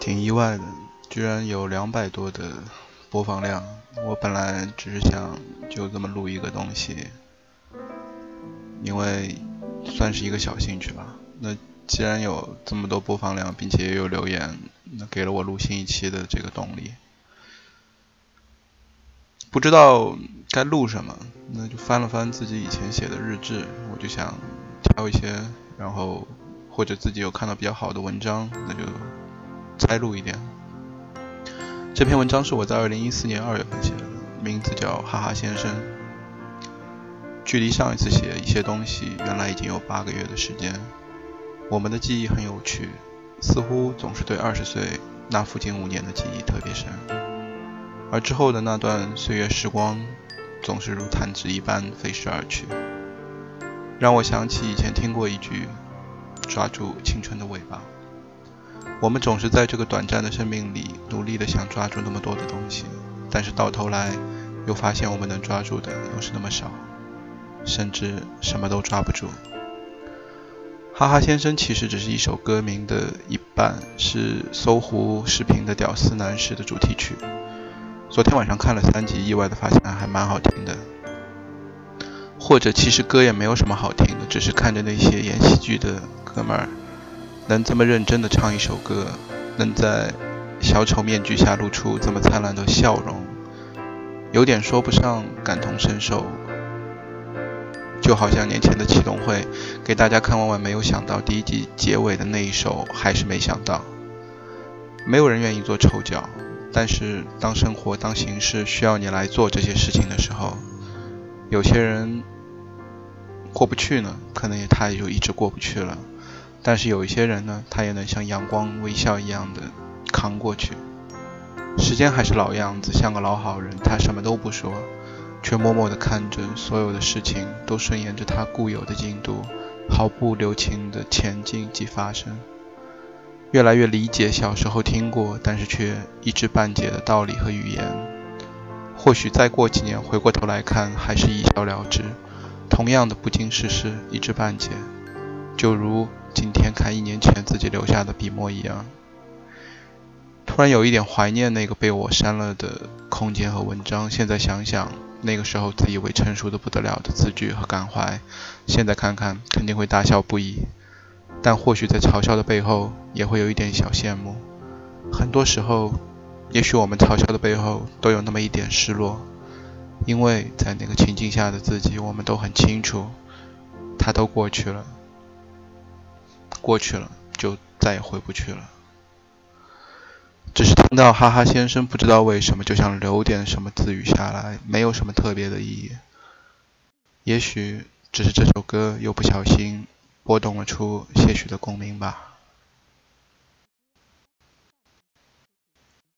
挺意外的，居然有两百多的播放量。我本来只是想就这么录一个东西，因为算是一个小兴趣吧。那既然有这么多播放量，并且也有留言，那给了我录新一期的这个动力。不知道该录什么，那就翻了翻自己以前写的日志，我就想挑一些，然后或者自己有看到比较好的文章，那就摘录一点。这篇文章是我在二零一四年二月份写的，名字叫“哈哈先生”。距离上一次写一些东西，原来已经有八个月的时间。我们的记忆很有趣，似乎总是对二十岁那附近五年的记忆特别深。而之后的那段岁月时光，总是如弹指一般飞逝而去，让我想起以前听过一句：“抓住青春的尾巴。”我们总是在这个短暂的生命里，努力的想抓住那么多的东西，但是到头来，又发现我们能抓住的又是那么少，甚至什么都抓不住。哈哈先生其实只是一首歌名的一半，是搜狐视频的《屌丝男士》的主题曲。昨天晚上看了三集，意外的发现还蛮好听的。或者其实歌也没有什么好听的，只是看着那些演喜剧的哥们儿能这么认真的唱一首歌，能在小丑面具下露出这么灿烂的笑容，有点说不上感同身受。就好像年前的启动会，给大家看完完没有想到第一季结尾的那一首还是没想到，没有人愿意做丑角。但是，当生活、当形势需要你来做这些事情的时候，有些人过不去呢，可能也他也就一直过不去了。但是有一些人呢，他也能像阳光微笑一样的扛过去。时间还是老样子，像个老好人，他什么都不说，却默默地看着所有的事情都顺延着他固有的进度，毫不留情地前进及发生。越来越理解小时候听过，但是却一知半解的道理和语言。或许再过几年回过头来看，还是一笑了之。同样的不经世事，一知半解，就如今天看一年前自己留下的笔墨一样。突然有一点怀念那个被我删了的空间和文章。现在想想，那个时候自以为成熟的不得了的字句和感怀，现在看看肯定会大笑不已。但或许在嘲笑的背后，也会有一点小羡慕。很多时候，也许我们嘲笑的背后，都有那么一点失落，因为在那个情境下的自己，我们都很清楚，它都过去了，过去了就再也回不去了。只是听到哈哈先生，不知道为什么就想留点什么字语下来，没有什么特别的意义。也许只是这首歌又不小心。拨动了出些许的共鸣吧。